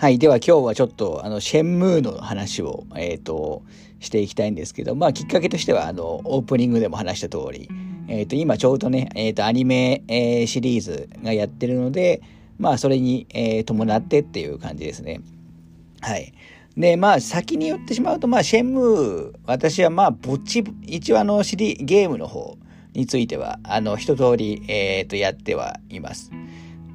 はい。では今日はちょっと、あの、シェンムーの話を、えっ、ー、と、していきたいんですけど、まあ、きっかけとしては、あの、オープニングでも話した通り、えっ、ー、と、今ちょうどね、えっ、ー、と、アニメ、えー、シリーズがやってるので、まあ、それに、えー、伴ってっていう感じですね。はい。で、まあ、先に言ってしまうと、まあ、シェンムー、私はまあ、ぼっち、一応あの、シリ、ゲームの方については、あの、一通り、えっ、と、やってはいます。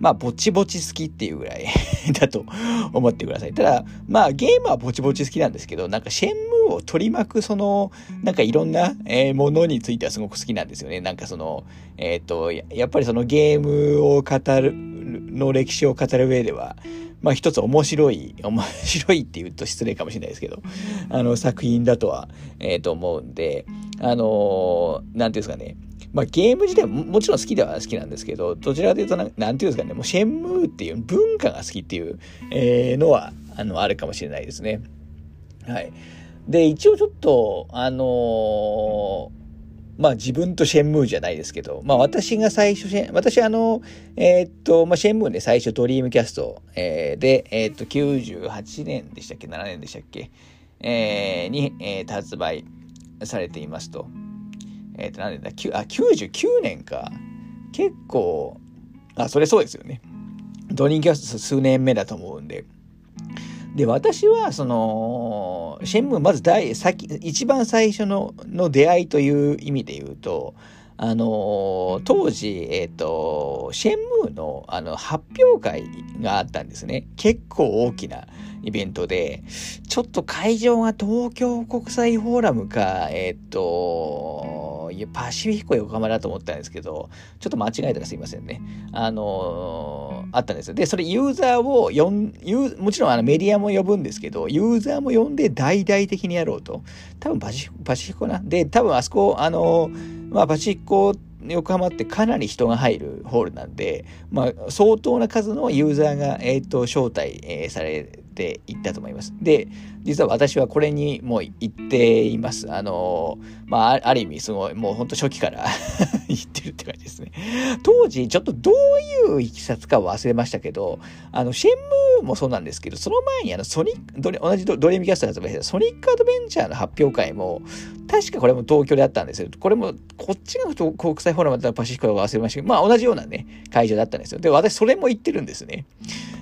まあ、ぼちぼち好きっていうぐらい だと思ってください。ただ、まあ、ゲームはぼちぼち好きなんですけど、なんか、シェンムーを取り巻く、その、なんかいろんな、えー、ものについてはすごく好きなんですよね。なんかその、えっ、ー、と、やっぱりそのゲームを語る、の歴史を語る上では、まあ一つ面白い、面白いって言うと失礼かもしれないですけど、あの作品だとは、えっ、ー、と思うんで、あのー、なんていうんですかね、まあ、ゲーム自体ももちろん好きでは好きなんですけど、どちらかというとな、なんていうんですかね、もうシェンムーっていう文化が好きっていう、えー、のは、あの、あるかもしれないですね。はい。で、一応ちょっと、あのー、まあ自分とシェンムーじゃないですけど、まあ私が最初、私あの、えー、っと、まあシェンムーで最初ドリームキャスト、えー、で、えー、っと98年でしたっけ ?7 年でしたっけえー、に、えー、発売されていますと。えっ、ー、と、なんだ、あ、99年か。結構、あ、それそうですよね。ドリンキャスト数年目だと思うんで。で、私は、その、シェンムー、まず第、先、一番最初の、の出会いという意味で言うと、あの当時、えっ、ー、と、シェンムーの、あの、発表会があったんですね。結構大きなイベントで、ちょっと会場が東京国際フォーラムか、えっ、ー、と、いや、パシフィコ横浜だと思ったんですけど、ちょっと間違えたらすいませんね。あのー、あったんですよ。で、それユーザーを呼ん、もちろんあのメディアも呼ぶんですけど、ユーザーも呼んで大々的にやろうと。多分パシパシフィコな？で、多分あそこ、あのー、まあ、パシフィコ横浜ってかなり人が入るホールなんで、まあ、相当な数のユーザーが、えっ、ー、と、招待、えー、されっていったと思います。で、実は私はこれにもう行っています。あの、まあ、ある意味、すごい、もうほんと初期から 行ってるって感じですね。当時、ちょっとどういういきさつか忘れましたけど、あの、シェンムーもそうなんですけど、その前にあの、ソニック、同じドリームキャストが発売したソニックアドベンチャーの発表会も、確かこれも東京であったんですよ。これも、こっちが国際フォーラムだったらパシフィコが忘れましたけど、まあ同じようなね、会場だったんですよ。で、私それも行ってるんですね。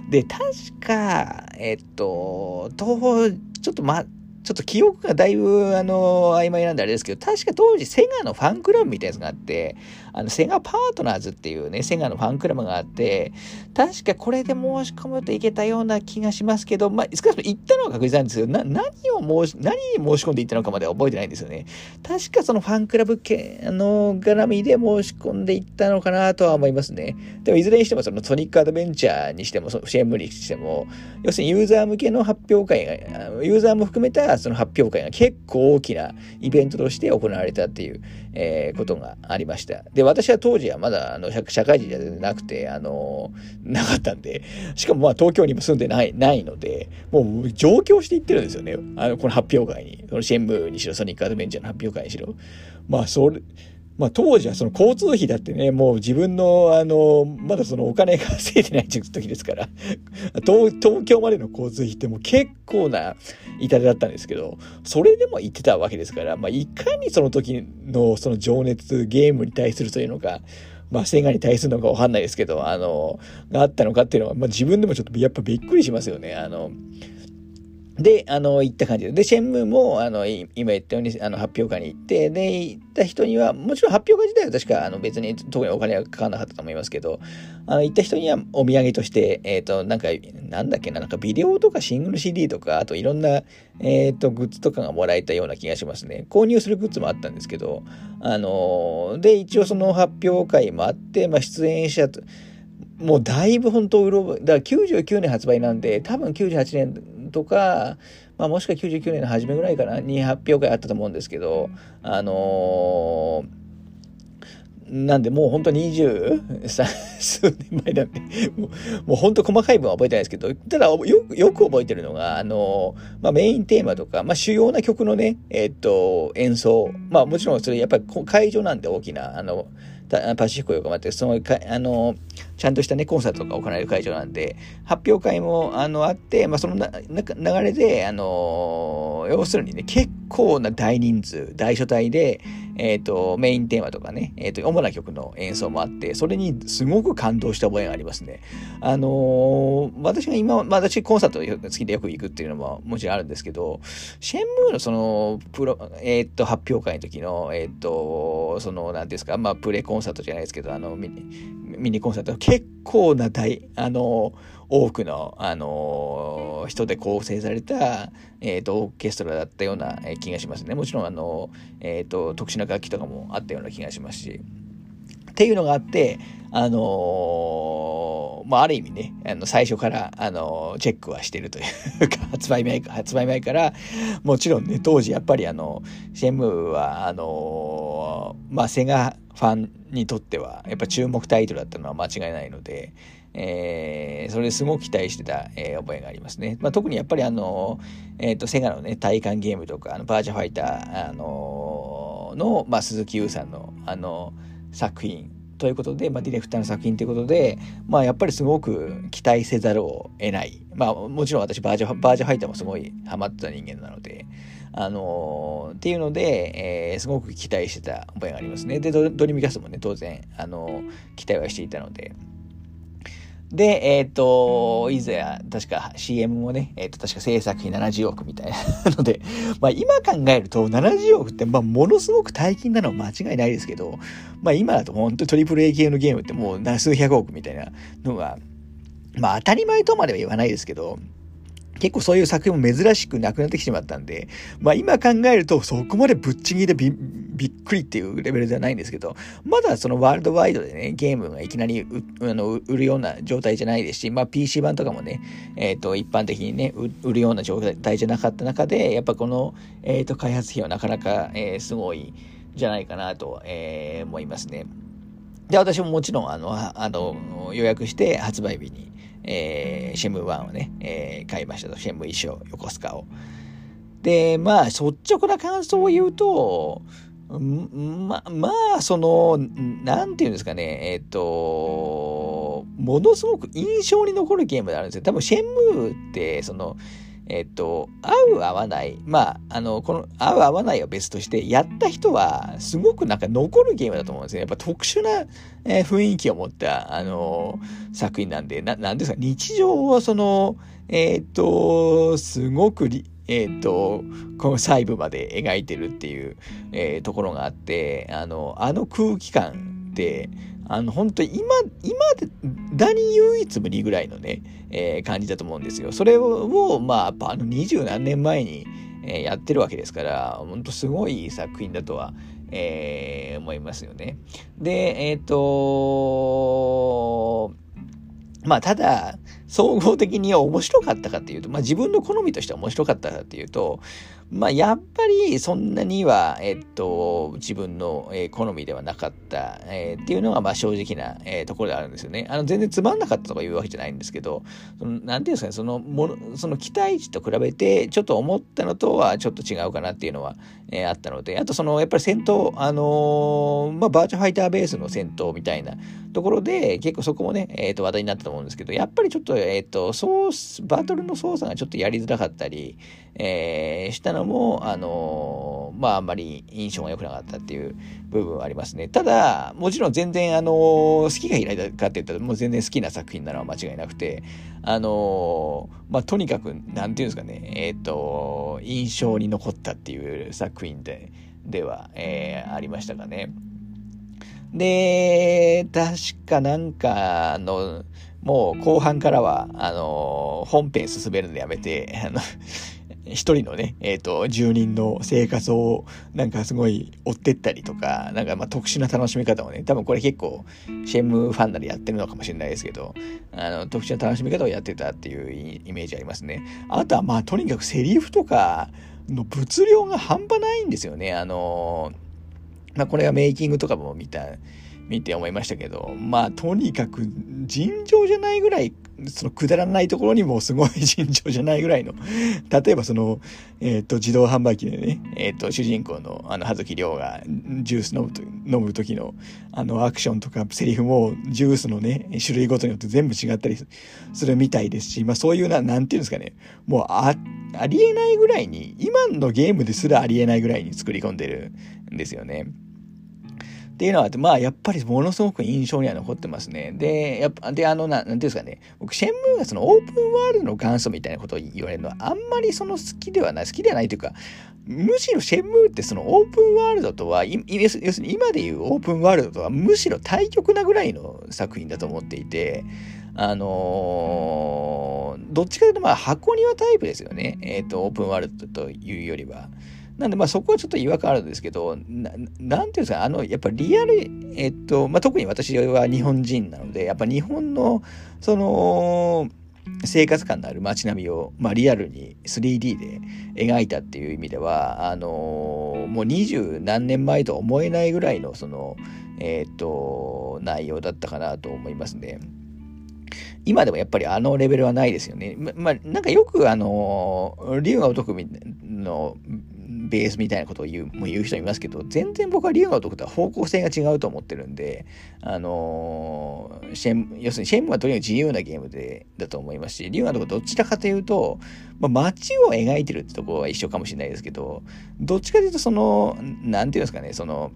で、確か、えっと、東、ちょっとま、ちょっと記憶がだいぶ、あの、曖昧なんであれですけど、確か当時セガのファンクラブみたいなやつがあって、あの、セガパートナーズっていうね、セガのファンクラブがあって、確かこれで申し込むといけたような気がしますけど、まあ、少なくとも行ったのは確実なんですけど、な、何を申し、何に申し込んでいったのかまでは覚えてないんですよね。確かそのファンクラブ系の絡みで申し込んでいったのかなとは思いますね。でも、いずれにしても、そのソニックアドベンチャーにしても、シェームリにしても、要するにユーザー向けの発表会が、ユーザーも含めたその発表会が結構大きなイベントとして行われたっていう、えー、ことがありました。で、私は当時はまだあの社会人じゃなくて、あのなかったんで、しかもまあ東京にも住んでない、ないので、もう上京していってるんですよね。あの、この発表会に。そのシェンムーにしろ、ソニックアドベンチャーの発表会にしろ。まあ、それ、まあ当時はその交通費だってね、もう自分のあの、まだそのお金が稼いでない時ですから 東、東京までの交通費ってもう結構な痛手だったんですけど、それでも行ってたわけですから、まあいかにその時のその情熱、ゲームに対するというのか、まあ、セガに対するのかわかんないですけど、あの、があったのかっていうのは、まあ自分でもちょっとやっぱびっくりしますよね。あの、で、あの、行った感じで。で、シェンムーも、あの、今言ったように、あの、発表会に行って、で、行った人には、もちろん発表会自体は確か、あの、別に特にお金はかからなかったと思いますけど、あの、行った人にはお土産として、えっ、ー、と、なんか、なんだっけな、なんかビデオとかシングル CD とか、あといろんな、えっ、ー、と、グッズとかがもらえたような気がしますね。購入するグッズもあったんですけど、あの、で、一応その発表会もあって、まあ、出演者と、もうだいぶ本当うろだから99年発売なんで、多分98年とか、まあ、もしくは99年の初めぐらいかなに発表会あったと思うんですけど、あのー、なんでもう本当に20 数年前なんで、もうもう本当細かい分は覚えてないですけど、ただよくよく覚えてるのが、あの、まあ、メインテーマとか、まあ、主要な曲のね、えっと、演奏、まあもちろんそれやっぱり会場なんで大きな、あの、パシフィコ横浜って、そのか、あの、ちゃんとしたね、コンサートが行われる会場なんで、発表会も、あの、あって、まあ、そのな流れで、あの、要するにね、結構な大人数、大所帯で、えっ、と、メインテーマとかね、えっ、と、主な曲の演奏もあって、それにすごく感動した覚えがありますね。あのー、私が今、私コンサート好きでよく行くっていうのももちろんあるんですけど、シェンムーのその、プロ、えっ、と、発表会の時の、えっ、と、その、なんですか、まあ、プレコンサートじゃないですけど、あの、ミニ、ミニコンサート、結構な大、あの、多くの、あの人で構成された、えっ、ー、と、オーケストラだったような気がしますね。もちろん、あの、えっ、ー、と、特殊な楽器とかもあったような気がしますし。っていうのがあって、あのー、まあ、ある意味ね、あの、最初から、あのー、チェックはしてるというか、発売前、発売前から、もちろんね、当時やっぱりあの、シェムは、あのー、まあ、セガファンにとっては、やっぱ注目タイトルだったのは間違いないので、えー、それすごく期待してた、えー、覚えがありますね。まあ、特にやっぱりあの、えっ、ー、と、セガのね、体感ゲームとか、あのバーチャファイター、あのの、まあ、鈴木優さんの、あの、作品ということで、まあ、ディレクターの作品ということで、まあ、やっぱりすごく期待せざるを得ない。まあ、もちろん私バージャ、バージャファイターもすごいハマってた人間なので、あのー、っていうので、えー、すごく期待してた覚えがありますね。で、ドリミキャスもね、当然、あのー、期待はしていたので、で、えっ、ー、と、いざや、確か CM もね、えっ、ー、と、確か制作費70億みたいな ので、まあ今考えると70億って、まあものすごく大金なのは間違いないですけど、まあ今だと本当にトリプル A 系のゲームってもう数百億みたいなのが、まあ当たり前とまでは言わないですけど、結構そういう作品も珍しくなくなってきてしまったんで、まあ今考えるとそこまでぶっちぎりでびびっくりっていうレベルではないんですけど、まだそのワールドワイドでね、ゲームがいきなりあの売るような状態じゃないですし、まあ PC 版とかもね、えっ、ー、と一般的にね、売るような状態じゃなかった中で、やっぱこの、えっ、ー、と開発費はなかなか、えー、すごいじゃないかなと、えー、思いますね。で、私ももちろん、あの、あの予約して発売日に、えー、シェム1をね、えー、買いましたと。シェム衣装、横須賀を。で、まあ、率直な感想を言うと、ま、まあ、その、なんていうんですかね、えっ、と、ものすごく印象に残るゲームであるんですよ。多分、シェムーって、その、えっと、合う合わない、まあ、あの、この、合う合わないは別として、やった人は、すごくなんか残るゲームだと思うんですよ。やっぱ特殊な、えー、雰囲気を持った、あのー、作品なんで、な、なんですか、日常をその、えー、っと、すごくりえっ、と、この細部まで描いてるっていう、え、ところがあって、あの、あの空気感って、あの、本当に今、今だに唯一無二ぐらいのね、えー、感じだと思うんですよ。それを、まあ、やっぱあの二十何年前に、えー、やってるわけですから、本当すごい作品だとは、えー、思いますよね。で、えっ、とまあ、ただ、総合的に面白かったかっていうと、まあ自分の好みとして面白かったかっていうと、まあやっぱりそんなには、えっと、自分の、えー、好みではなかった、えー、っていうのがまあ正直な、えー、ところであるんですよね。あの全然つまんなかったとかいうわけじゃないんですけど、そのなんていうんですかね、そのもの、その期待値と比べてちょっと思ったのとはちょっと違うかなっていうのは、えー、あったので、あとそのやっぱり戦闘、あのー、まあバーチャファイターベースの戦闘みたいなところで結構そこもね、えっ、と話題になったと思うんですけど、やっぱりちょっとえっ、と、バトルの操作がちょっとやりづらかったり、えー、したのも、あのー、まあ、あんまり印象が良くなかったっていう部分はありますね。ただ、もちろん全然、あのー、好きが嫌いだかって言ったら、もう全然好きな作品なのは間違いなくて、あのまあ、とにかく、なんていうんですかね、えっ、と、印象に残ったっていう作品で、では、えありましたかね。で、確かなんか、あの、もう後半からは、あのー、本編進めるのやめて、あの、一人のね、えっ、ー、と、住人の生活をなんかすごい追ってったりとか、なんかまあ特殊な楽しみ方をね、多分これ結構シェムファンならやってるのかもしれないですけど、あの、特殊な楽しみ方をやってたっていうイメージありますね。あとはまあとにかくセリフとかの物量が半端ないんですよね。あの、まあこれはメイキングとかも見た、見て思いましたけど、まあ、とにかく尋常じゃないぐらいそのくだらないところにもすごい 尋常じゃないぐらいの、例えばその、えっ、ー、と、自動販売機でね、えっ、ー、と、主人公のあの、葉月亮がジュース飲むと、飲む時の、あの、アクションとかセリフも、ジュースのね、種類ごとによって全部違ったりするみたいですし、まあそういうな、なんていうんですかね、もうあ、ありえないぐらいに、今のゲームですらありえないぐらいに作り込んでるんですよね。っていうのは、まあ、やっぱりものすごく印象には残ってますね。で、やっぱ、で、あの、なんていうんですかね、僕、シェンムーがそのオープンワールドの元祖みたいなことを言われるのは、あんまりその好きではない、好きではないというか、むしろシェンムーってそのオープンワールドとは、要するに今でいうオープンワールドとはむしろ対極なぐらいの作品だと思っていて、あのー、どっちかというとまあ箱庭タイプですよね。えっ、ー、と、オープンワールドというよりは。なんでまあそこはちょっと違和感あるんですけど、ななんていうんですか、あの、やっぱりリアル、えっと、まあ特に私は日本人なので、やっぱ日本の、その、生活感のある街並みを、まあ、リアルに 3D で描いたっていう意味では、あの、もう二十何年前とは思えないぐらいの、その、えっ、と、内容だったかなと思いますね。今でもやっぱりあのレベルはないですよね。ま、まあ、なんかよくあの、竜が如くのベースみたいなことを言うもう言う人いますけど全然僕は竜の男とは方向性が違うと思ってるんであのー、シェン要するにシェンムはとにかく自由なゲームでだと思いますし竜の男どちらかというと、まあ、街を描いてるってところは一緒かもしれないですけどどっちかというとその何て言うんですかねその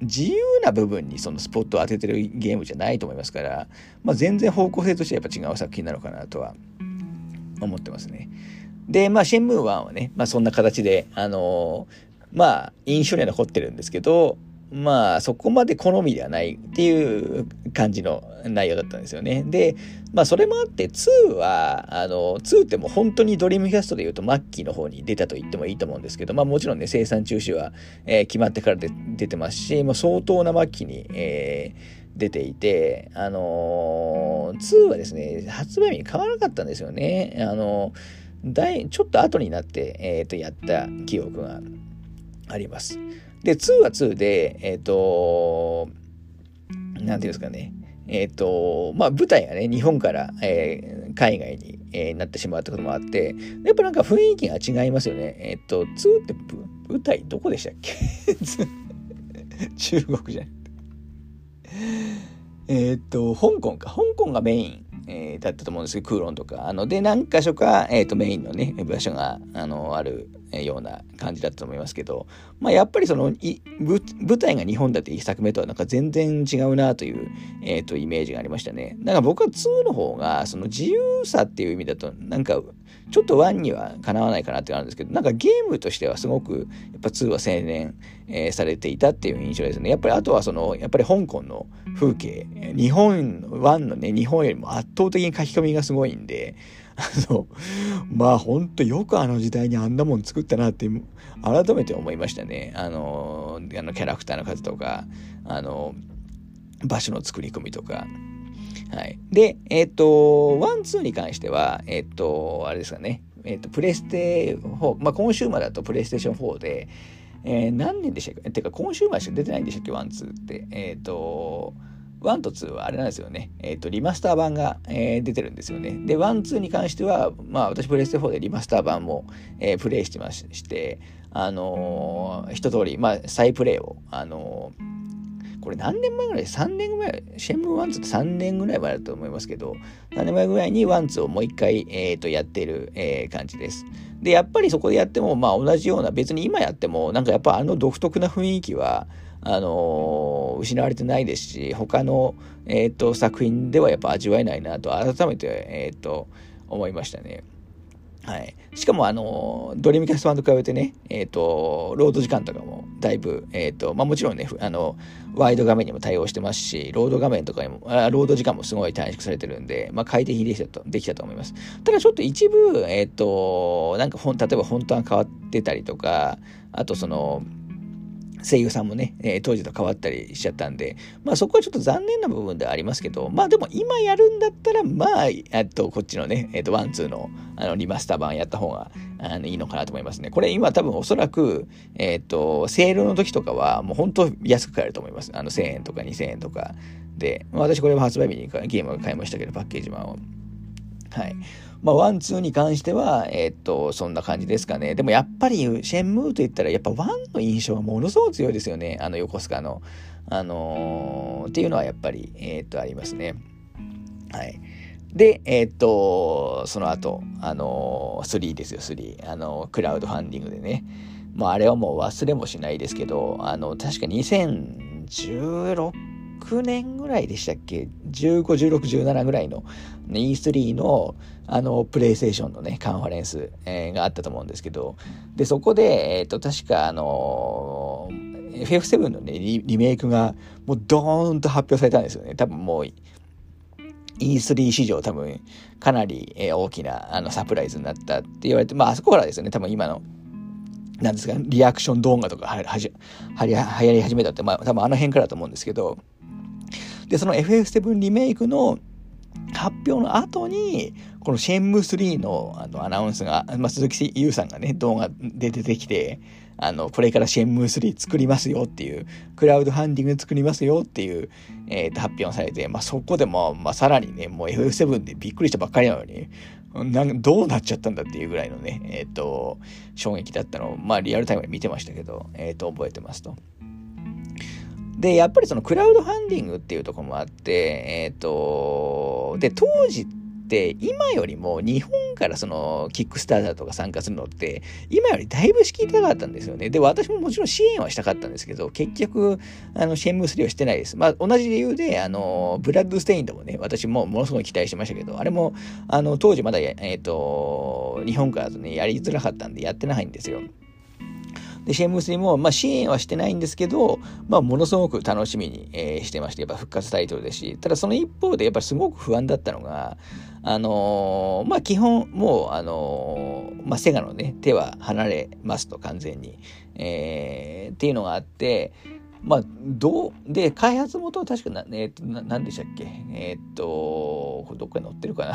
自由な部分にそのスポットを当ててるゲームじゃないと思いますから、まあ、全然方向性としてはやっぱ違う作品なのかなとは思ってますね。で、まあ、シェンムー1はね、まあ、そんな形で、あのー、まあ、印象には残ってるんですけど、まあ、そこまで好みではないっていう感じの内容だったんですよね。で、まあ、それもあって、2は、あの、2ってもう本当にドリームキャストで言うと、マッキーの方に出たと言ってもいいと思うんですけど、まあ、もちろんね、生産中止は、えー、決まってからで出てますし、もう相当なマッキーに、えー出ていて、あのー、2はですね、発売日に買わらなかったんですよね。あのーちょっと後になって、えー、とやった記憶があります。で、2は2で、えっ、ー、と、なんていうんですかね、えっ、ー、と、まあ、舞台がね、日本から、えー、海外に、えー、なってしまうってこともあって、やっぱなんか雰囲気が違いますよね。えっ、と、2って舞台どこでしたっけ？中国じゃん。えっと、香港か。香港がメインえー、だったと思うんですけど、クーロンとか。あの、で、何箇所か、えっ、ー、と、メインのね、場所が、あの、あるような感じだったと思いますけど、まあ、やっぱりその、い舞台が日本だって一作目とはなんか全然違うなという、えっ、ー、と、イメージがありましたね。だから僕は2の方が、その自由さっていう意味だと、なんか、ちょっと1にはかなわないかなってあるんですけど、なんかゲームとしてはすごく、やっぱ2は青年、えー、されていたっていう印象ですね。やっぱりあとはその、やっぱり香港の風景、日本、1のね、日本よりも圧倒的に書き込みがすごいんで、あの、まあ本当よくあの時代にあんなもん作ったなって改めて思いましたね。あの、あのキャラクターの数とか、あの、場所の作り込みとか。はい。で、えっ、ー、と、 one、two に関しては、えっ、ー、と、あれですかね、えっ、ー、と、プレステ4、まあ、コンシューマーだとプレイステーション4で、えー、何年でしたっけ？てか、コンシューマーしか出てないんでしたっけ？ one、two って。えっ、と、1と2はあれなんですよね。えっ、ー、と、リマスター版が、えー、出てるんですよね。で、1、2に関しては、まあ、私、プレステ4でリマスター版も、えー、プレイしてまして、あのー、一通り、まあ、再プレイを、あのこれ何年前ぐらい ?3 年ぐらい、シェンムー1、2って3年ぐらい前だと思いますけど、3年前ぐらいに1、2をもう一回、えっ、と、やってる、え感じです。で、やっぱりそこでやっても、まあ、同じような、別に今やっても、なんかやっぱあの独特な雰囲気は、あのー、失われてないですし他の、えーと、作品ではやっぱ味わえないなと改めて、えーと、思いましたね。はい、しかもあのドリームキャスト版と比べてね、えーと、ロード時間とかもだいぶ、えーとまあ、もちろんねあのワイド画面にも対応してますしロード画面とかにもあロード時間もすごい短縮されてるんで、まあ、快適にできたとできたと思います。ただちょっと一部、えっ、ー、となんかフォント例えばフォントが変わってたりとかあとその声優さんもね、えー、当時と変わったりしちゃったんで、まあそこはちょっと残念な部分ではありますけど、まあでも今やるんだったら、まあ、えっと、こっちのね、えっと、 one、two の、あの、リマスター版やった方が、あのいいのかなと思いますね。これ今多分おそらく、えっ、ー、と、セールの時とかはもう本当安く買えると思います。あの1000円とか2000円とかで。私これは発売日にゲームを買いましたけど、パッケージ版を。はい。まあ、 one、two に関しては、えー、っと、そんな感じですかね。でもやっぱり、シェンムーと言ったら、やっぱ one の印象はものすごく強いですよね。あの、横須賀の。あのー、っていうのはやっぱり、えー、っと、ありますね。はい。で、えー、っと、その後、あのー、3ですよ、3。あの、クラウドファンディングでね。まあ、あれはもう忘れもしないですけど、あの、確か2016年ぐらいでしたっけ ?15、16、17ぐらいの E3 のあの、プレイステーションのね、カンファレンス、えー、があったと思うんですけど、で、そこで、えっ、と、確かあの FF7 のねリ、リメイクがもうドーンと発表されたんですよね。多分もう、E3 史上多分かなり大きなあのサプライズになったって言われて、まああそこからですよね、多分今の、なんですか、リアクション動画とかははじはり流行り始めたって、まあ多分あの辺からだと思うんですけど、で、その FF7 リメイクの発表の後に、このシェンム3のあのアナウンスが、まあ、鈴木優さんがね、動画で出てきて、あの、これからシェンムー3作りますよっていう、クラウドファンディング作りますよっていう、えー、と発表されて、まあ、そこでも、まあ、さらにね、もう FF7 でびっくりしたばっかりなのに、なんどうなっちゃったんだっていうぐらいのね、えっ、ー、と、衝撃だったのを、まあ、リアルタイムで見てましたけど、えっ、ー、と、覚えてますと。で、やっぱりそのクラウドファンディングっていうとこもあって、えっ、ー、と、で、当時って今よりも日本からそのキックスターターとか参加するのって今よりだいぶ敷居高かったんですよね。で、私ももちろん支援はしたかったんですけど、結局、あの、シェンムー3はしてないです。まあ、同じ理由で、あの、ブラッドステインドもね、私もものすごい期待してましたけど、あれも、あの、当時まだ、えっ、ー、と、日本からとね、やりづらかったんでやってないんですよ。で、シェームスにも、まあ、支援はしてないんですけど、まあ、ものすごく楽しみに、えー、してまして、やっぱ復活タイトルですし、ただその一方で、やっぱりすごく不安だったのが、あのー、まあ、基本、もう、あのー、まあ、セガのね、手は離れますと、完全に。えー、っていうのがあって、まあ、どう、で、開発元は確かな、えっ、と、な、なんでしたっけ？えっ、と、これどっかに載ってるかな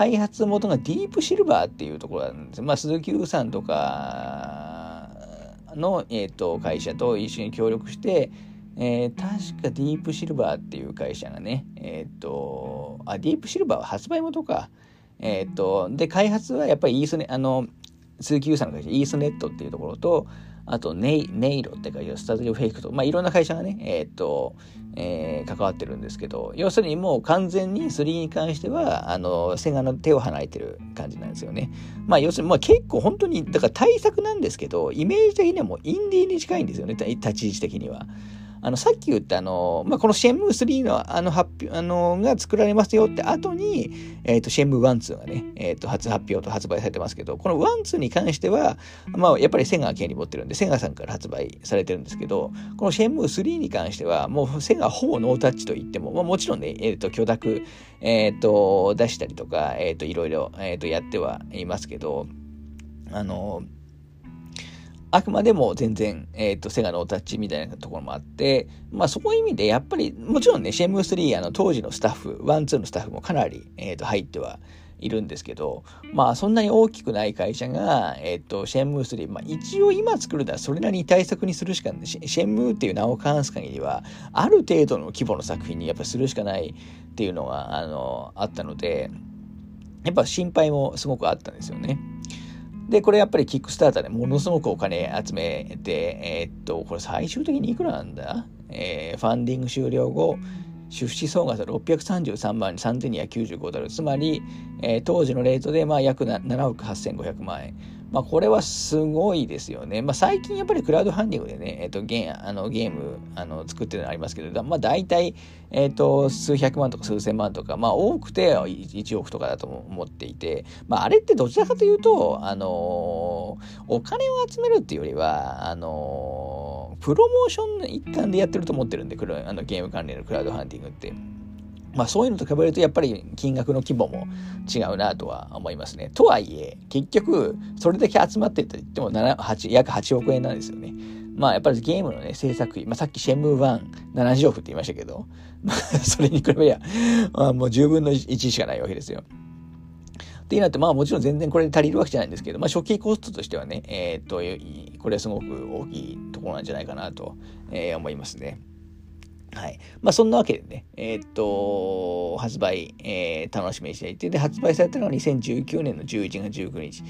開発元がディープシルバーっていうところなんです。まあ、鈴木優さんとかの、えーと、会社と一緒に協力して、えー、確かディープシルバーっていう会社がね、えっ、ー、と、あ、ディープシルバーは発売元か。えっ、ー、と、で、開発はやっぱりイースネ、あの、鈴木優さんの会社、イースネットっていうところと、あとネイ、ネイロってか、スタジオフェイクと、まあ、いろんな会社がね、えっ、と、えー、関わってるんですけど、要するにもう完全に3に関しては、あの、セガの手を離れてる感じなんですよね。まあ、要するに、まあ結構本当に、だから対策なんですけど、イメージ的にはもうインディーに近いんですよね、立ち位置的には。あの、さっき言ったあの、まあ、このシェンムー3のあの発表、あの、が作られますよって後に、えっ、ー、と、シェンムー1、2がね、えっ、ー、と、初発表と発売されてますけど、この1、2に関しては、まあ、やっぱりセガが権利持ってるんで、セガさんから発売されてるんですけど、このシェンムー3に関しては、もうセガほぼノータッチと言っても、まあ、もちろんね、えっ、ー、と、許諾、えっ、と、出したりとか、えっ、と、いろいろ、えっ、と、やってはいますけど、あの、あくまでも全然、えっ、ー、と、セガノータッチみたいなところもあって、まあそういう意味でやっぱり、もちろんね、シェンムー3、あの、当時のスタッフ、 one、two のスタッフもかなり、えっ、ー、と、入ってはいるんですけど、まあそんなに大きくない会社が、えっ、ー、と、シェンムー3、まあ一応今作るならそれなりに対策にするしかない、シェンムーっていう名を冠す限りは、ある程度の規模の作品にやっぱするしかないっていうのが、あの、あったので、やっぱ心配もすごくあったんですよね。で、これやっぱりキックスターターでものすごくお金集めて、えー、っと、これ最終的にいくらなんだ？えー、ファンディング終了後、出資総額は633万3295ドル、つまり、えー、当時のレートでまあ約7億8500万円。まあ、これはすごいですよね。まあ、最近やっぱりクラウドファンディングでね、えっ、と、ゲーあのゲームあの作ってるのありますけど、まあ、大体、えっ、と、数百万とか数千万とか、まあ、多くて1億とかだと思っていて、まあ、あれってどちらかというと、あのお金を集めるっていうよりは、あのプロモーションの一環でやってると思ってるんで、あのゲーム関連のクラウドファンディングって。まあそういうのと比べるとやっぱり金額の規模も違うなとは思いますね。とはいえ、結局、それだけ集まってと言っても7 8約8億円なんですよね。まあやっぱりゲームのね、制作費、まあさっきシェムー170億って言いましたけど、まあそれに比べりゃ、まあ、もう10分の1しかないわけですよ。っていうのって、まあもちろん全然これで足りるわけじゃないんですけど、まあ初期コストとしてはね、えっ、と、これはすごく大きいところなんじゃないかなと、えー、思いますね。はい。まあ、そんなわけでね、えー、っと、発売、えー、楽しみにしていて、で、発売されたのが2019年の11月19日。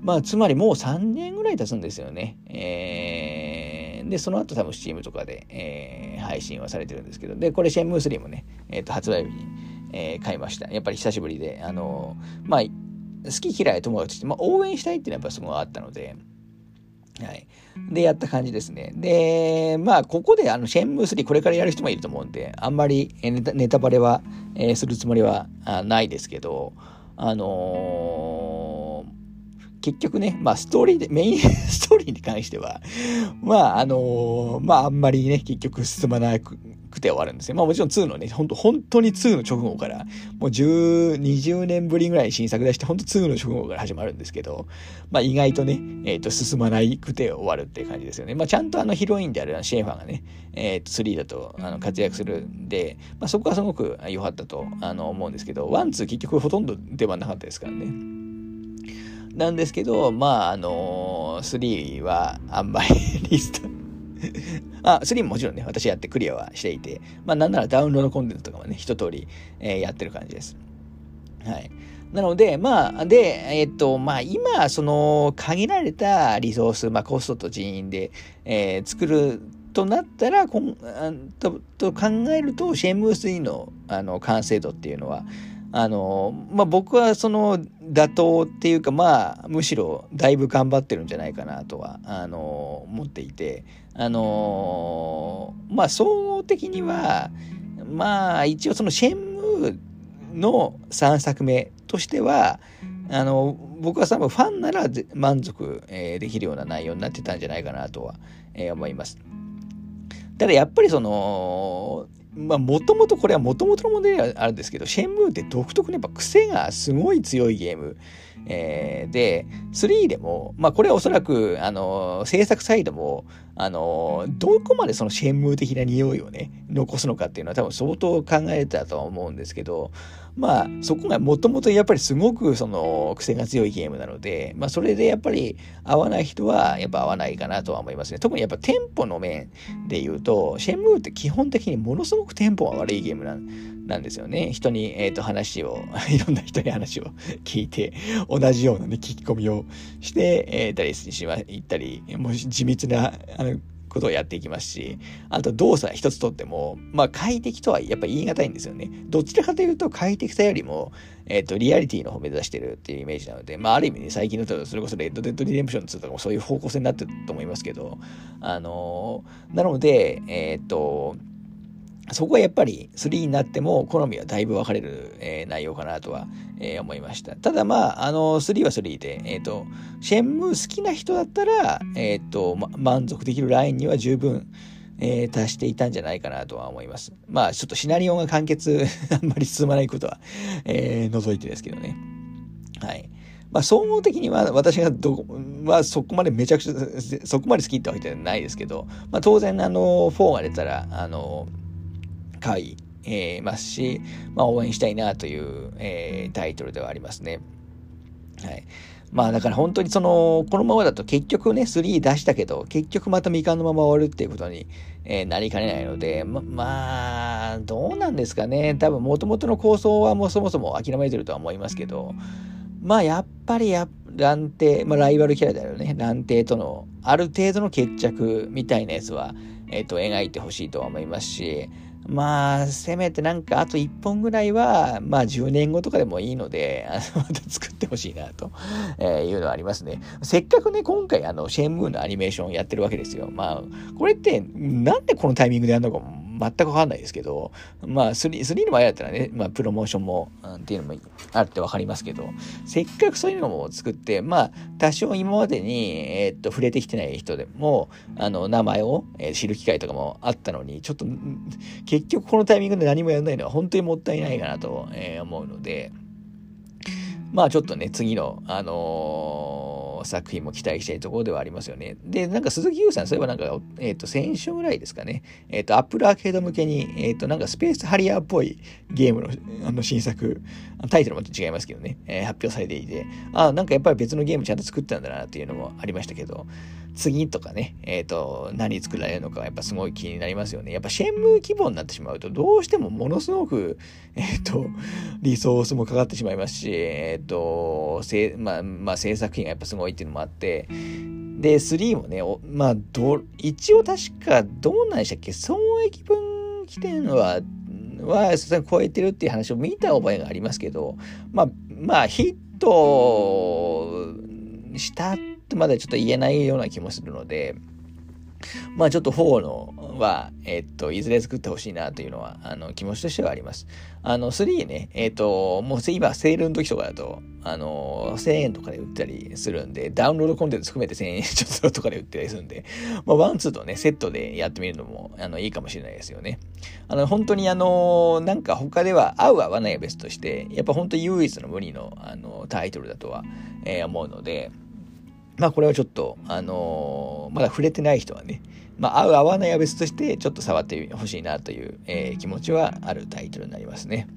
まあ、つまりもう3年ぐらい経つんですよね。えー、で、その後多分 Steam とかで、えー、配信はされてるんですけど、で、これ、シェンムー3もね、えー、っと、発売日に、え、買いました。やっぱり久しぶりで、あのまあ、好き嫌い友達として、まあ、応援したいっていうのはやっぱすごいあったので、はい。で、やった感じですね。で、まあ、ここで、あの、シェンムー3これからやる人もいると思うんで、あんまりネタネタバレは、えー、するつもりはないですけど、あのー、結局ね、まあ、ストーリーで、メインストーリーに関しては、まあ、あのー、まあ、あんまりね、結局進まなくくて終わるんですよ。まあもちろん2のね、本当本当に2の直後から、もう10、20年ぶりぐらい新作出して、本当2の直後から始まるんですけど、まあ意外とね、えっ、ー、と、進まないくて終わるっていう感じですよね。まあちゃんとあのヒロインであるシェーファーがね、えっ、ー、と、3だとあの活躍するんで、まあそこはすごく良かったとあの思うんですけど、1、2結局ほとんど出番なかったですからね。なんですけど、まあ、あのー、3はあんまり リスト あ、3ももちろんね、私やってクリアはしていて、まあなんならダウンロードコンテンツとかもね、一通り、えー、やってる感じです。はい。なので、まあ、で、えっと、まあ、今、その、限られたリソース、まあ、コストと人員で、えー、作るとなったらこんと、と考えると、シェンムー3の、あの、完成度っていうのは、あの、まあ、僕はその妥当っていうか、まあ、むしろだいぶ頑張ってるんじゃないかなとは、あの、思っていて、あの、まあ、総合的には、まあ、一応そのシェンムーの3作目としては、あの、僕は多分ファンなら満足、えー、できるような内容になってたんじゃないかなとは、えー、思います。ただやっぱりその、まあ、もともとこれはもともとの問題ではあるんですけど、シェンムーって独特のやっぱ癖がすごい強いゲーム。えー、で、3でも、まあこれはおそらく、あの、制作サイドも、あの、どこまでそのシェンムー的な匂いをね、残すのかっていうのは多分相当考えたとは思うんですけど、まあそこがもともとやっぱりすごくその癖が強いゲームなので、まあそれでやっぱり合わない人はやっぱ合わないかなとは思いますね。特にやっぱテンポの面で言うと、シェンムーって基本的にものすごくテンポが悪いゲームなんなんですよね。人に、えっ、ー、と、話を、いろんな人に話を聞いて、同じようなね、聞き込みをして、えー、たりしま、行ったり、もう地道な、あの、ことをやっていきますし、あと動作一つとっても、まあ快適とはやっぱ言い難いんですよね。どちらかというと快適さよりも、えっ、ー、と、リアリティの方を目指してるっていうイメージなので、まあある意味ね、最近のそれこそレッドデッドリデンプション2とかもそういう方向性になってると思いますけど、あのー、なので、えっ、ー、と、そこはやっぱり3になっても好みはだいぶ分かれる、えー、内容かなとは、えー、思いました。ただまあ、あの、3は3で、えっ、ー、と、シェンムー好きな人だったら、えっ、と、ま、満足できるラインには十分、えー、達していたんじゃないかなとは思います。まあ、ちょっとシナリオが完結 あんまり進まないことは、えー、除いてですけどね。はい。まあ、総合的には私がどこ、まあ、そこまでめちゃくちゃ、そこまで好きってわけじゃないですけど、まあ、当然、あの、4が出たら、あの、買い、えー、ますし、まあ、応援したいなという、えー、タイトルではありますね。はい。まあだから本当にその、このままだと結局ね、3出したけど、結局また未完のまま終わるっていうことに、えー、なりかねないので、ま、まあ、どうなんですかね。多分元々の構想はもうそもそも諦めてるとは思いますけど、まあやっぱりや、蘭亭、まあライバルキャラだよね。蘭亭とのある程度の決着みたいなやつは、えっ、ー、と、描いてほしいとは思いますし、まあ、せめてなんかあと1本ぐらいは、まあ10年後とかでもいいので、また作ってほしいなと、えいうのはありますね。せっかくね、今回あの、シェンムーンのアニメーションをやってるわけですよ。まあ、これってなんでこのタイミングでやるのかも全くわかんないですけど、まあ3、3の場合だったらね、まあプロモーションも、うん、っていうのもあるってわかりますけど、せっかくそういうのも作って、まあ多少今までに、えー、っと、触れてきてない人でも、あの、名前を、え、知る機会とかもあったのに、ちょっと、結局このタイミングで何もやらないのは本当にもったいないかなと、えー、思うので、まあちょっとね、次の、あのー、作品も期待したいところではありますよね。で、なんか鈴木優さん、そういえばなんか、えっ、ー、と、先週ぐらいですかね、えっ、ー、と、アップルアーケード向けに、えっ、ー、と、なんかスペースハリアーっぽいゲームのあの新作、タイトルも違いますけどね、え発表されていて、あ、なんかやっぱり別のゲームちゃんと作ったんだなっていうのもありましたけど、次とかね、えっ、と、何作られるのかやっぱすごい気になりますよね。やっぱシェンムー規模になってしまうと、どうしてもものすごく、えっ、と、リソースもかかってしまいますし、えっ、と、せまあ、まあ、制作費がやっぱすごいっていうのもあって、で、3もね、まあ、ど、一応確か、どうなんでしたっけ？損益分岐点は、は、超えてるっていう話を見た覚えがありますけど、まあ、まあ、ヒットしたってまだちょっと言えないような気もするので、まあちょっと4のは、えっと、いずれ作ってほしいなというのは、あの、気持ちとしてはあります。あの、3ね、えっと、もう今、セールの時とかだと、あの、1000円とかで売ったりするんで、ダウンロードコンテンツ含めて1000円ちょっととかで売ったりするんで、まあ、 one、two とね、セットでやってみるのも、あの、いいかもしれないですよね。あの、本当にあの、なんか他では合う合わないは別として、やっぱ本当唯一の無二の、あの、タイトルだとは、えー、思うので、まあこれはちょっと、あのー、まだ触れてない人はね、まあ合う合わないは別としてちょっと触ってほしいなという、えー、気持ちはあるタイトルになりますね。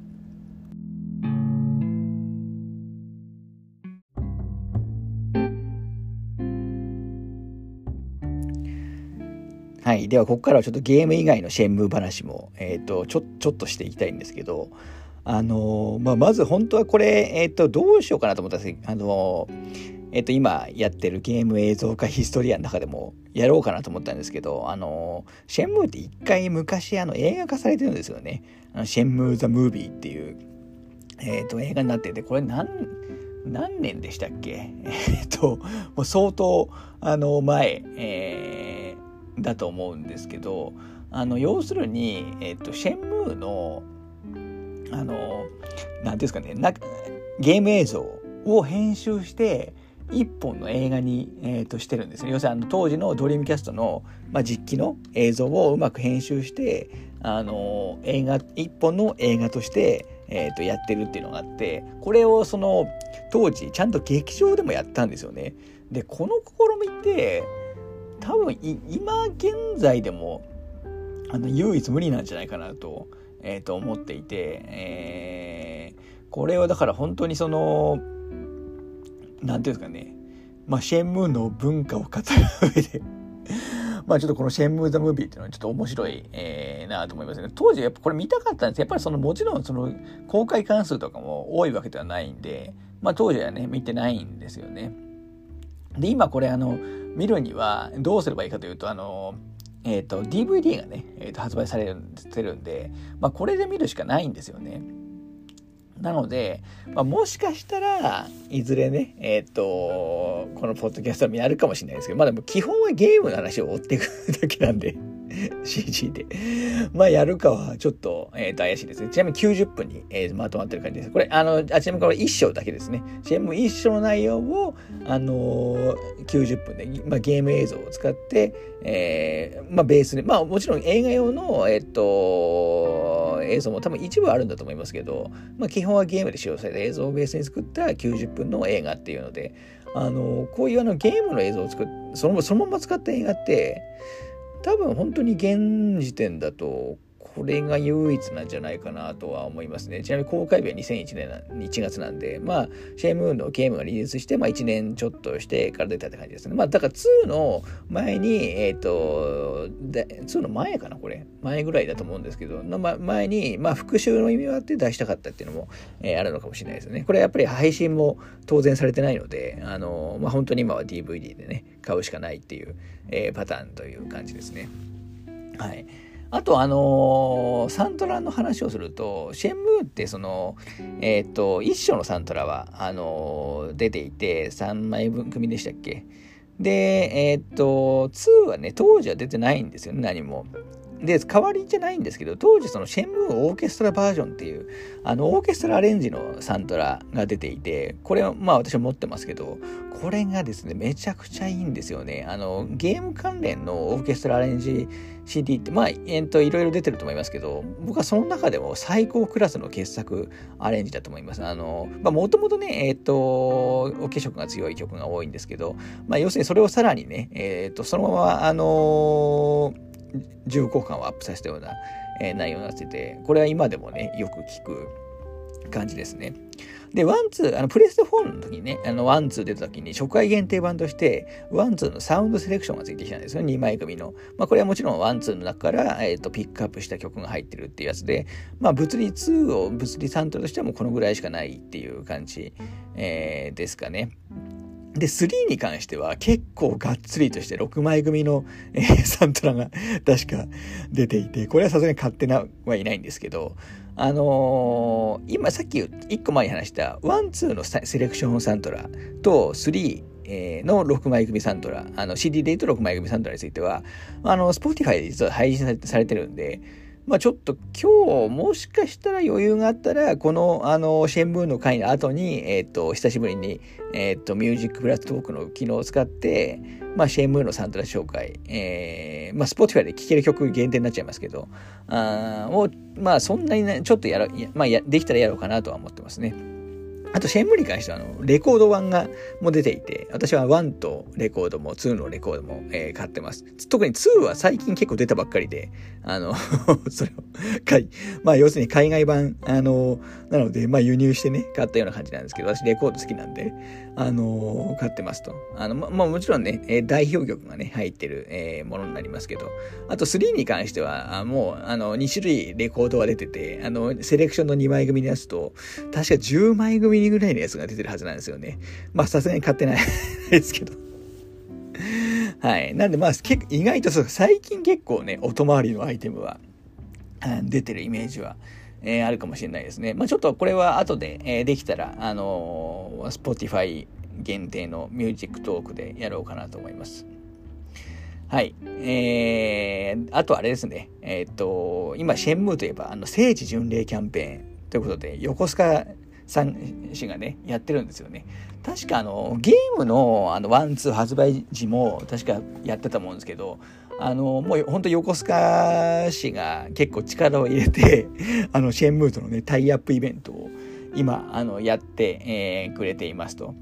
はい。では、ここからはちょっとゲーム以外のシェンムー話も、えっ、ー、と、ちょ、ちょっとしていきたいんですけど、あのー、まあ、まず本当はこれ、えっ、ー、と、どうしようかなと思ったんですけど、あのえっと、今やってるゲーム映像化ヒストリアの中でもやろうかなと思ったんですけど、あの、シェンムーって一回昔あの映画化されてるんですよね。あのシェンムー・ザ・ムービーっていう、えっ、と、映画になってて、これ何、何年でしたっけ？えっと、もう相当、あの、前、えー、だと思うんですけど、あの、要するに、えっと、シェンムーの、あの、なんですかね、なゲーム映像を編集して、一本の映画に、えー、としてるんですね。要するにあの当時のドリームキャストの、まあ、実機の映像をうまく編集して、あの映画一本の映画として、えー、とやってるっていうのがあってこれをその当時ちゃんと劇場でもやったんですよね。でこの試みって多分今現在でもあの唯一無二なんじゃないかなと,、えー、と思っていて、えー、これはだから本当にそのなんていうんですかね、まあ、シェンムーの文化を語る上で まあちょっとこのシェンムー・ザ・ムービーっていうのはちょっと面白い、えー、なと思いますね。当時やっぱこれ見たかったんですやっぱりそのもちろんその公開関数とかも多いわけではないんで、まあ当時はね、見てないんですよね。で、今これあの、見るにはどうすればいいかというと、あの、えっ、ー、と、DVD がね、えー、と発売されてるんで、まあこれで見るしかないんですよね。なので、まあ、もしかしたらいずれねえっ、ー、とこのポッドキャストもやるかもしれないですけどまあでも基本はゲームの話を追っていくだけなんで。CG で。まあ、やるかはちょっと、えっ、ー、と、怪しいですね。ちなみに90分に、えー、まとまってる感じです。これ、あの、あちなみにこれ1章だけですね。チェーム1章の内容を、あのー、90分で、まあ、ゲーム映像を使って、えー、まあ、ベースに、まあ、もちろん映画用の、えっ、と、映像も多分一部あるんだと思いますけど、まあ、基本はゲームで使用された映像をベースに作った90分の映画っていうので、あのこういうあのゲームの映像を作っそのそのまま使った映画って多分本当に現時点だとこれが唯一なんじゃないかなとは思いますね。ちなみに公開日は2001年な1月なんで、まあ、シェームーンのゲームがリリースして、まあ1年ちょっとしてから出たって感じですね。まあ、だから2の前に、えっ、ー、と、2の前かな、これ。前ぐらいだと思うんですけど、の前に、まあ復習の意味があって出したかったっていうのも、えー、あるのかもしれないですね。これやっぱり配信も当然されてないので、あの、まあ本当に今は DVD でね、買うしかないっていう、えー、パターンという感じですね。はい。あと、あのー、サントラの話をすると、シェンムーってその、えっ、と、一章のサントラは、あのー、出ていて、3枚分組でしたっけ？で、えっ、と、2はね、当時は出てないんですよね、何も。で、代わりじゃないんですけど、当時そのシェンムーオーケストラバージョンっていう、あの、オーケストラアレンジのサントラが出ていて、これはまあ私は持ってますけど、これがですね、めちゃくちゃいいんですよね。あの、ゲーム関連のオーケストラアレンジ CD って、まあ、えっと、いろいろ出てると思いますけど、僕はその中でも最高クラスの傑作アレンジだと思います。あの、まあ、もともとね、えっと、オーケ色が強い曲が多いんですけど、まあ、要するにそれをさらにね、えっと、そのまま、あの重厚感をアップさせたような、えー、内容になってて、これは今でもね、よく聞く感じですね。で、 one two、あの、プレステ4の時にね、あの、 one two 出た時に初回限定版として、 one two のサウンドセレクションがついてきたんですよ、2枚組の。まあ、これはもちろん one two の中から、えっ、ー、と、ピックアップした曲が入ってるっていうやつで、まあ、物理2を物理サントラとしてはもうこのぐらいしかないっていう感じ、えー、ですかね。で、3に関しては結構がっつりとして6枚組の、えー、サントラが確か出ていて、これはさすがに買ってなはいないんですけど、あのー、今さっき1個前に話した1、2のセレクションサントラと3、えー、の6枚組サントラ、あの CD で言うと6枚組サントラについては、あの、Spotify で実は配信されてるんで、まあちょっと今日もしかしたら余裕があったら、このあの、シェンブーンの回の後に、えっ、ー、と、久しぶりに、えっ、ー、と、ミュージックプラットークの機能を使って、まあシェンブーンのサントラ紹介、えー、まあ Spotify で聴ける曲限定になっちゃいますけど、あを、まあそんなにね、ちょっとやろ、まあや、できたらやろうかなとは思ってますね。あと、シェンムに関しては、あの、レコード版が、も出ていて、私は1とレコードも、2のレコードも、えー、買ってます。特に2は最近結構出たばっかりで、あの それを買い、まあ、要するに海外版、あの、なので、まあ、輸入してね、買ったような感じなんですけど、私レコード好きなんで、あの、買ってますと。あの、ま、まあ、もちろんね、え代表曲がね、入ってる、えー、ものになりますけど、あと3に関しては、あもう、あの、2種類レコードが出てて、あの、セレクションの2枚組のやつと、確か10枚組ぐらいのやつが出てるはずなんですよね。まあ、さすがに買ってない ですけど。はい。なんで、まあ、意外とそう、最近結構ね、音回りのアイテムは、出てるイメージは、えー、あるかもしれないですね。まあ、ちょっとこれは後で、えー、できたら、あのー、Spotify 限定のミュージックトークでやろうかなと思います。はい。えー、あとあれですね。えっ、と、今、シェンムーといえば、あの、聖地巡礼キャンペーンということで、横須賀さん市がね、やってるんですよね。確かあの、ゲームのあの、 one、two 発売時も確かやってたと思うんですけど、あの、もう本当横須賀市が結構力を入れて、あの、シェンムーとのね、タイアップイベントを今、あの、やって、えー、くれていますと。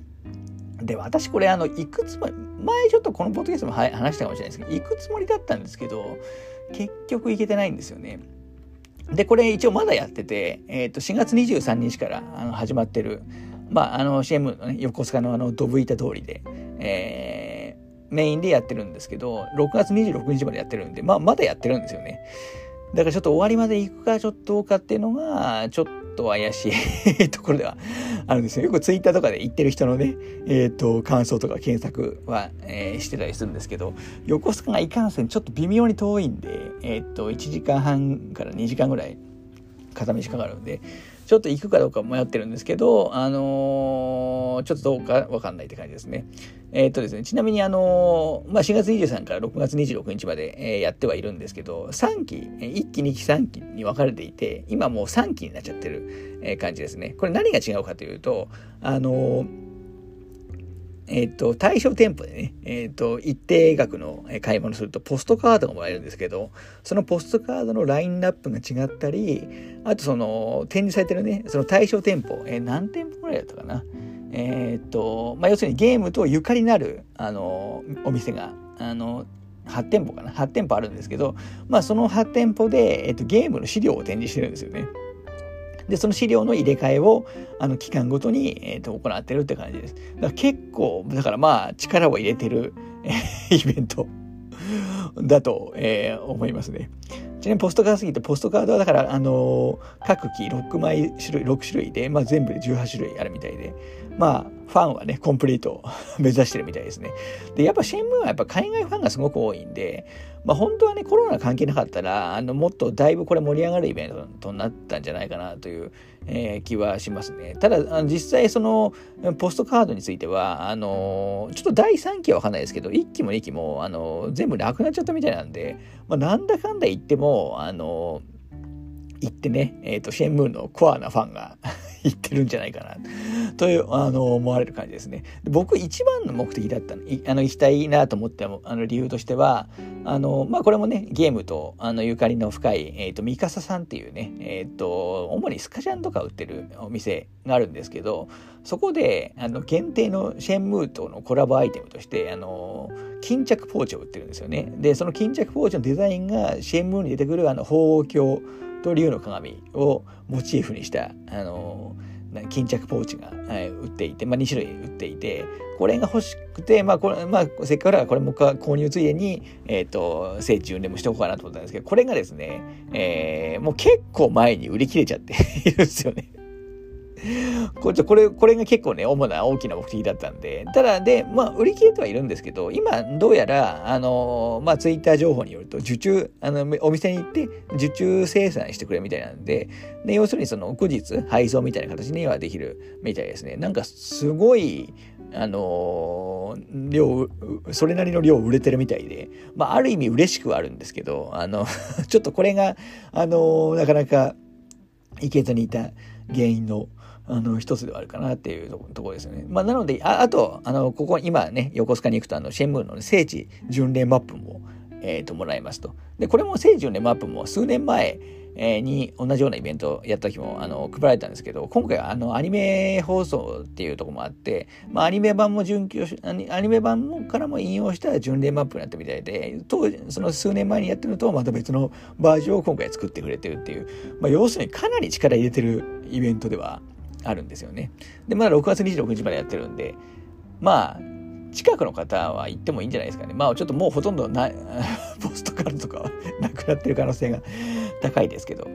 で、私これあの、いくつも、前ちょっとこのポッドキャストも話したかもしれないですけど、行くつもりだったんですけど、結局行けてないんですよね。で、これ一応まだやってて、えっ、ー、と、4月23日からあの始まってる、まあ、あの CM ね、横須賀のあの、ドブ板通りで、えー、メインでやってるんですけど、6月26日までやってるんで、まあ、まだやってるんですよね。だからちょっと終わりまで行くかちょっとどうかっていうのが、ちょっと怪しいところではあるんですよ。よくツイッターとかで言ってる人のね、えっ、ー、と、感想とか検索は、えー、してたりするんですけど、横須賀がいかんせんちょっと微妙に遠いんで、えっ、ー、と、1時間半から2時間ぐらい片道かかるんで、ちょっと行くかどうか迷ってるんですけど、あのー、ちょっとどうかわかんないって感じですね。えー、っとですね、ちなみにあのー、まあ、4月23から6月26日まで、えー、やってはいるんですけど、3期、1期、2期、3期に分かれていて、今もう3期になっちゃってる、え感じですね。これ何が違うかというと、あのえっ、ー、と、対象店舗でね、えっ、ー、と、一定額の買い物するとポストカードがもらえるんですけど、そのポストカードのラインナップが違ったり、あとその、展示されてるね、その対象店舗、えー、何店舗ぐらいだったかな。えっ、と、まあ、要するにゲームとゆかりのある、あの、お店が、あの、8店舗かな ?8 店舗あるんですけど、まあ、その8店舗で、えっ、と、ゲームの資料を展示してるんですよね。で、その資料の入れ替えを、あの、期間ごとに、えっ、ー、と、行ってるって感じです。だから結構、だからまあ、力を入れてる、えイベント だと、えー、思いますね。ちなみにポストカードすぎて、ポストカードはだから、あのー、各機6枚種類、6種類で、まあ全部で18種類あるみたいで、まあ、ファンはね、コンプリートを 目指してるみたいですね。で、やっぱシェンムーはやっぱ海外ファンがすごく多いんで、まあ本当はね、コロナ関係なかったら、あの、もっとだいぶこれ盛り上がるイベントになったんじゃないかなという、えー、気はしますね。ただ、実際その、ポストカードについては、あの、ちょっと第3期は分かんないですけど、1期も2期も、あの、全部なくなっちゃったみたいなんで、まあなんだかんだ言っても、あの、行ってね、えっ、ー、と、シェンムーのコアなファンが 言ってるんじゃないかな、という、あの、思われる感じですね。僕一番の目的だったの、あの、行きたいなと思ったあの理由としては、あの、まあ、これもね、ゲームと、あの、ゆかりの深い、えっ、ー、と、ミカサさんっていうね、えっ、ー、と、主にスカジャンとか売ってるお店があるんですけど、そこで、あの、限定のシェンムーとのコラボアイテムとして、あの、巾着ポーチを売ってるんですよね。で、その巾着ポーチのデザインがシェンムーに出てくるあの、鳳凰鏡と竜の鏡をモチーフにした、あの巾着ポーチが、はい、売っていて、まあ、2種類売っていて、これが欲しくて、まあ、これ、まあ、せっかくだからこれも購入ついでに、えっ、ー、と、聖地巡礼もしておこうかなと思ったんですけど、これがですね、えー、もう結構前に売り切れちゃっているんですよね。これ、これ、これが結構ね、主な大きな目的だったんで、ただ、で、まあ、売り切れてはいるんですけど、今、どうやら、あの、まあ、ツイッター情報によると、受注、あの、お店に行って、受注生産してくれみたいなんで、で、要するにその、後日、配送みたいな形にはできるみたいですね。なんか、すごい、あの量、それなりの量売れてるみたいで、まあ、ある意味嬉しくはあるんですけど、あの、ちょっとこれが、あのなかなか、いけずにいた原因の、あの、一つではあるかなっていうところですよね。まあ、なので、あと、あの、ここ、今ね、横須賀に行くと、あの、シェンムーの、ね、聖地巡礼マップも、えっ、ー、と、もらえますと。で、これも聖地巡礼マップも数年前、に同じようなイベントをやった時もあの配られたんですけど今回はあのアニメ放送っていうとこもあって、まあ、アニメ版も準拠アニメ版からも引用した巡礼マップになったみたいで当時その数年前にやってるのとまた別のバージョンを今回作ってくれてるっていう、まあ、要するにかなり力入れてるイベントではあるんですよね。で、まだ6月26日までやってるんで、まあ、近くの方は行ってもいいんじゃないですかね。まあ、ちょっともうほとんどな、ポストカードとかはなくなってる可能性が 高いですけど。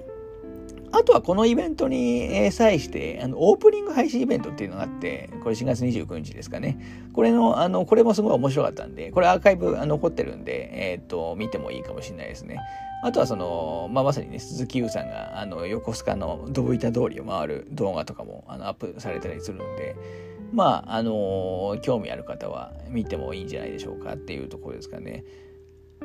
あとはこのイベントに際して、あの、オープニング配信イベントっていうのがあって、これ4月29日ですかね。これの、あの、これもすごい面白かったんで、これアーカイブ残ってるんで、えっ、ー、と、見てもいいかもしれないですね。あとはその、まあ、まさにね、鈴木優さんが、あの、横須賀のドブ板通りを回る動画とかも、あの、アップされたりするんで、まあ、あの興味ある方は見てもいいんじゃないでしょうかっていうところですかね。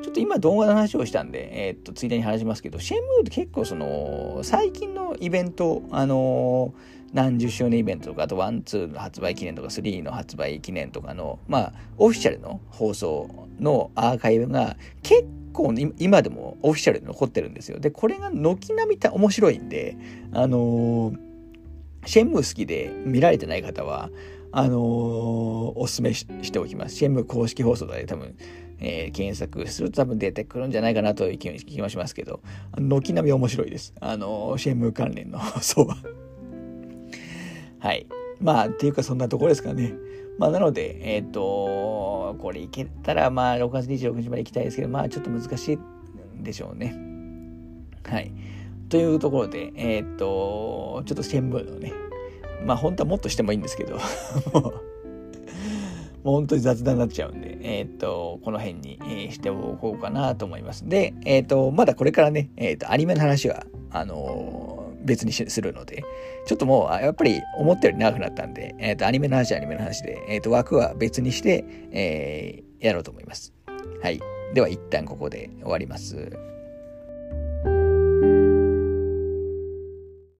ちょっと今動画の話をしたんで、えー、っと、ついでに話しますけど、シェンムーって結構その、最近のイベント、あの、何十周年イベントとか、あと one、two の発売記念とか、 three の発売記念とかの、まあ、オフィシャルの放送のアーカイブが結構今でもオフィシャルで残ってるんですよ。で、これが軒並み面白いんで、あのー、シェンムー好きで見られてない方は、あのー、おすすめしておきます。シェンムー公式放送で多分、えー、検索すると多分出てくるんじゃないかなという気もしますけど、軒並み面白いです。あの、シェンムー関連の放送は。はい。まあ、っていうかそんなところですかね。まあ、なので、えっ、ー、と、これいけたら、まあ、6月26日まで行きたいですけど、まあ、ちょっと難しいんでしょうね。はい。というところで、えっ、ー、と、ちょっとシェンムーのね、まあ、本当はもっとしてもいいんですけど、もう本当に雑談になっちゃうんで、えっ、ー、と、この辺に、しておこうかなと思います。で、えっ、ー、と、まだこれからね、えっ、と、アニメの話は、あの別にするので、ちょっともう、やっぱり思ったより長くなったんで、えっ、と、アニメの話はアニメの話で、えっ、と、枠は別にして、えやろうと思います。はい。では、一旦ここで終わります。